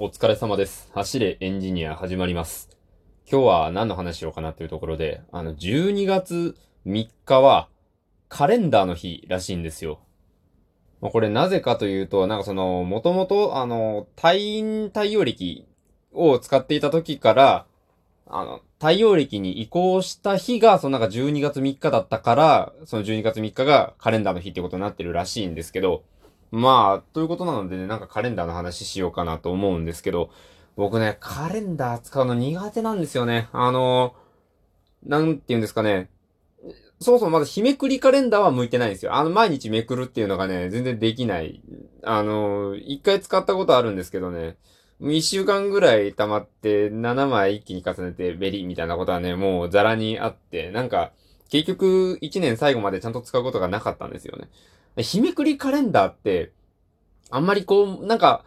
お疲れ様です。走れエンジニア始まります。今日は何の話しようかなっていうところで、あの、12月3日はカレンダーの日らしいんですよ。まあこれなぜかというと、なんかその、もともと、あの、太陰太陽暦を使っていた時から、あの、太陽暦に移行した日が、そのなんか12月3日だったから、その12月3日がカレンダーの日ってことになってるらしいんですけど、まあ、ということなのでね、なんかカレンダーの話しようかなと思うんですけど、僕ね、カレンダー使うの苦手なんですよね。あの、なんて言うんですかね。そもそもまだ日めくりカレンダーは向いてないんですよ。あの、毎日めくるっていうのがね、全然できない。あの、一回使ったことあるんですけどね、一週間ぐらい溜まって、7枚一気に重ねてベリッみたいなことはね、もうザラにあって、なんか、結局、1年最後までちゃんと使うことがなかったんですよね。日めくりカレンダーって、あんまりこう、なんか、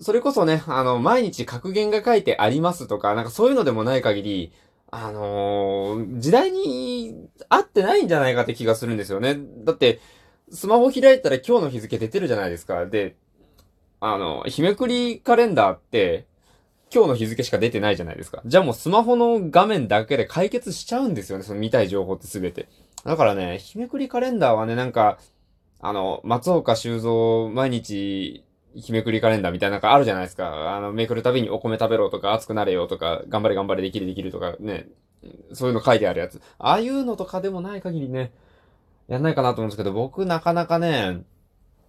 それこそね、あの、毎日格言が書いてありますとか、なんかそういうのでもない限り、あのー時代に合ってないんじゃないかって気がするんですよね。だって、スマホ開いたら今日の日付出てるじゃないですか。で、あの、日めくりカレンダーって、今日の日付しか出てないじゃないですか。じゃあもうスマホの画面だけで解決しちゃうんですよね。その見たい情報ってすべて。だからね、日めくりカレンダーはね、なんか、あの、松岡修造毎日、日めくりカレンダーみたいなのがあるじゃないですか。あの、めくるたびにお米食べろとか、熱くなれよとか、頑張れ頑張れできるできるとかね、そういうの書いてあるやつ。ああいうのとかでもない限りね、やんないかなと思うんですけど、僕なかなかね、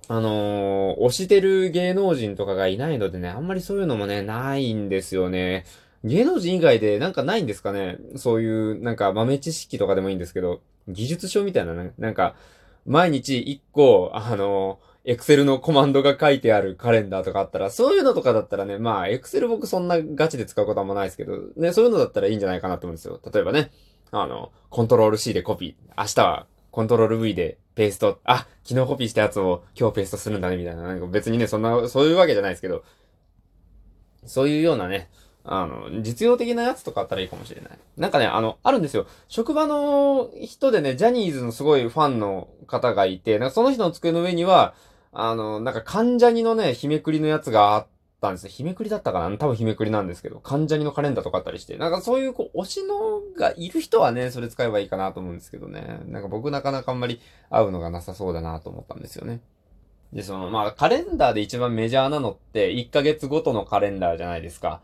あのー推してる芸能人とかがいないのでね、あんまりそういうのもね、ないんですよね。芸能人以外でなんかないんですかねそういう、なんか豆知識とかでもいいんですけど、技術書みたいなね、なんか、毎日一個、あのエクセルのコマンドが書いてあるカレンダーとかあったら、そういうのとかだったらね、まあ、エクセル僕そんなガチで使うことはあんまないですけど、ね、そういうのだったらいいんじゃないかなと思うんですよ。例えばね、あの、コントロール C でコピー、明日はコントロール V でペースト、あ、昨日コピーしたやつを今日ペーストするんだね、みたいな。なんか別にね、そんな、そういうわけじゃないですけど、そういうようなね、あの、実用的なやつとかあったらいいかもしれない。なんかね、あの、あるんですよ。職場の人でね、ジャニーズのすごいファンの方がいて、なんかその人の机の上には、あの、なんか関ジャニのね、日めくりのやつがあってたんですよ。日めくりだったかな？多分日めくりなんですけど、関ジャニのカレンダーとかあったりして、なんかそういうこう、推しのがいる人はね、それ使えばいいかなと思うんですけどね。なんか僕なかなかあんまり合うのがなさそうだなと思ったんですよね。で、その、まあ、カレンダーで一番メジャーなのって、1ヶ月ごとのカレンダーじゃないですか。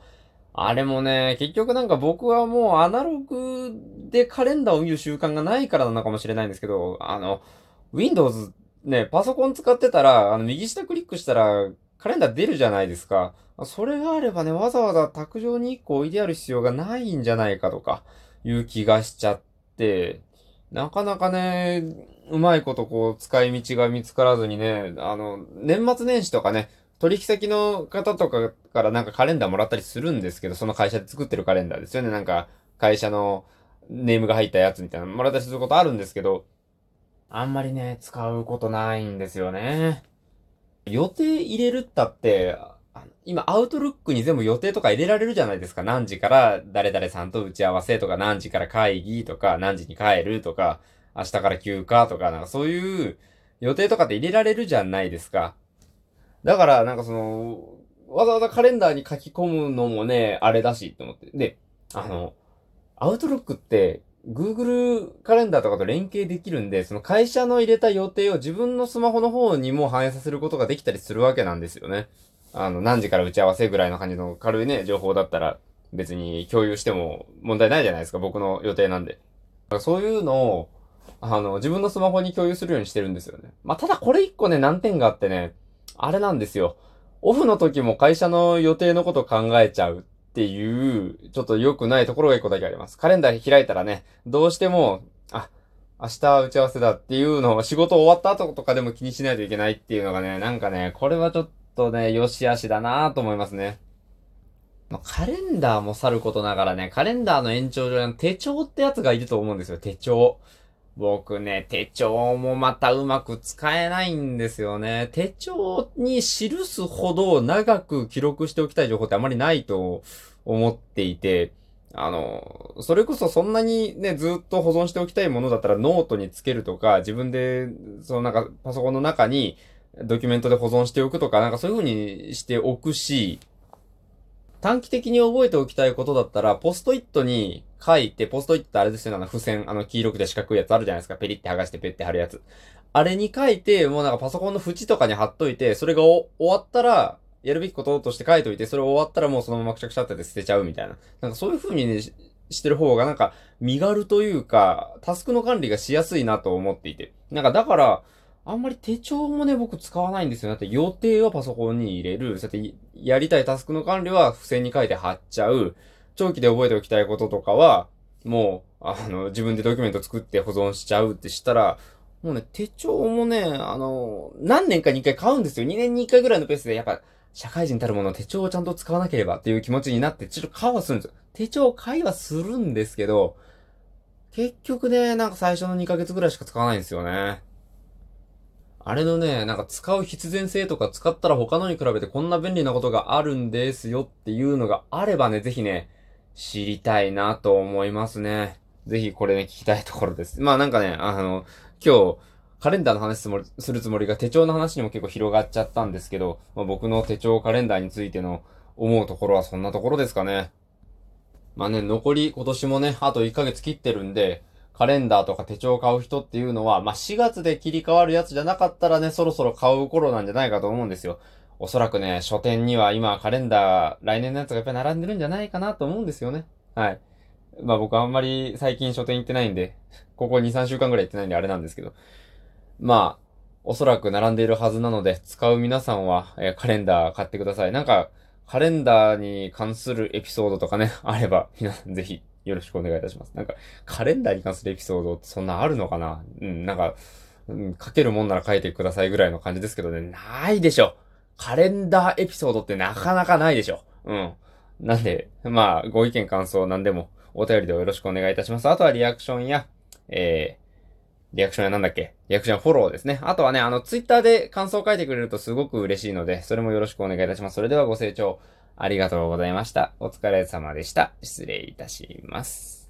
あれもね、結局なんか僕はもうアナログでカレンダーを見る習慣がないからなのかもしれないんですけど、あの、Windows ね、パソコン使ってたら、あの、右下クリックしたら、カレンダー出るじゃないですか。それがあればね、わざわざ卓上に1個置いてある必要がないんじゃないかとか、いう気がしちゃって、なかなかね、うまいことこう、使い道が見つからずにね、あの、年末年始とかね、取引先の方とかからなんかカレンダーもらったりするんですけど、その会社で作ってるカレンダーですよね。なんか、会社のネームが入ったやつみたいなもらったりすることあるんですけど、あんまりね、使うことないんですよね。予定入れるったって、今、アウトルックに全部予定とか入れられるじゃないですか。何時から誰々さんと打ち合わせとか、何時から会議とか、何時に帰るとか、明日から休暇とか、なんかそういう予定とかって入れられるじゃないですか。だから、なんかその、わざわざカレンダーに書き込むのもね、あれだし、と思って。で、あの、アウトロックって、Google カレンダーとかと連携できるんで、その会社の入れた予定を自分のスマホの方にも反映させることができたりするわけなんですよね。あの、何時から打ち合わせぐらいの感じの軽いね、情報だったら別に共有しても問題ないじゃないですか、僕の予定なんで。そういうのを、あの、自分のスマホに共有するようにしてるんですよね。まあ、ただこれ一個ね、難点があってね、あれなんですよ。オフの時も会社の予定のこと考えちゃうっていう、ちょっと良くないところが一個だけあります。カレンダー開いたらね、どうしても、あ、明日打ち合わせだっていうのを仕事終わった後とかでも気にしないといけないっていうのがね、なんかね、これはちょっとね、良し悪しだなと思いますね。まカレンダーもさることながらね、カレンダーの延長上に手帳ってやつがいると思うんですよ、手帳。僕ね、手帳もまたうまく使えないんですよね。手帳に記すほど長く記録しておきたい情報ってあまりないと思っていて、あの、それこそそんなにね、ずっと保存しておきたいものだったらノートにつけるとか、自分で、そのなんかパソコンの中にドキュメントで保存しておくとか、なんかそういう風にしておくし、短期的に覚えておきたいことだったら、ポストイットに書いて、ポストイットってあれですよね、あの付箋、あの黄色くて四角いやつあるじゃないですか。ペリって剥がしてペッて貼るやつ。あれに書いて、もうなんかパソコンの縁とかに貼っといて、それが終わったら、やるべきこととして書いといて、それ終わったらもうそのままくしゃくしゃって捨てちゃうみたいな。なんかそういう風にね、してる方がなんか身軽というか、タスクの管理がしやすいなと思っていて。なんかだから、あんまり手帳もね、僕使わないんですよ。だって予定はパソコンに入れる。そうやってやりたいタスクの管理は付箋に書いて貼っちゃう。長期で覚えておきたいこととかは、もう、あの、自分でドキュメント作って保存しちゃうってしたら、もうね、手帳もね、あの、何年かに一回買うんですよ。2年に一回ぐらいのペースで、やっぱ、社会人たるもの手帳をちゃんと使わなければっていう気持ちになって、ちょっと買はするんですよ。手帳買いはするんですけど、結局ね、なんか最初の2ヶ月ぐらいしか使わないんですよね。あれのね、なんか使う必然性とか使ったら他のに比べてこんな便利なことがあるんですよっていうのがあればね、ぜひね、知りたいなと思いますね。ぜひこれね、聞きたいところです。まあなんかね、あの、今日、カレンダーの話するつもりが手帳の話にも結構広がっちゃったんですけど、まあ、僕の手帳カレンダーについての思うところはそんなところですかね。まあね、残り今年もね、あと1ヶ月切ってるんで、カレンダーとか手帳を買う人っていうのは、まあ、4月で切り替わるやつじゃなかったらね、そろそろ買う頃なんじゃないかと思うんですよ。おそらくね、書店には今カレンダー、来年のやつがやっぱり並んでるんじゃないかなと思うんですよね。はい。まあ僕あんまり最近書店行ってないんで、ここ2、3週間ぐらい行ってないんであれなんですけど。まあ、おそらく並んでいるはずなので、使う皆さんは、えー、カレンダー買ってください。なんか、カレンダーに関するエピソードとかね、あれば、皆さんぜひよろしくお願いいたします。なんか、カレンダーに関するエピソードってそんなあるのかな？うん、なんか、うん、書けるもんなら書いてくださいぐらいの感じですけどね、ないでしょ。カレンダーエピソードってなかなかないでしょ。うん。なんで、まあ、ご意見感想なんでも、お便りでよろしくお願いいたします。あとはリアクションや、えー、リアクションやなんだっけ？リアクションフォローですね。あとはね、あの、ツイッターで感想を書いてくれるとすごく嬉しいので、それもよろしくお願いいたします。それではご清聴ありがとうございました。お疲れ様でした。失礼いたします。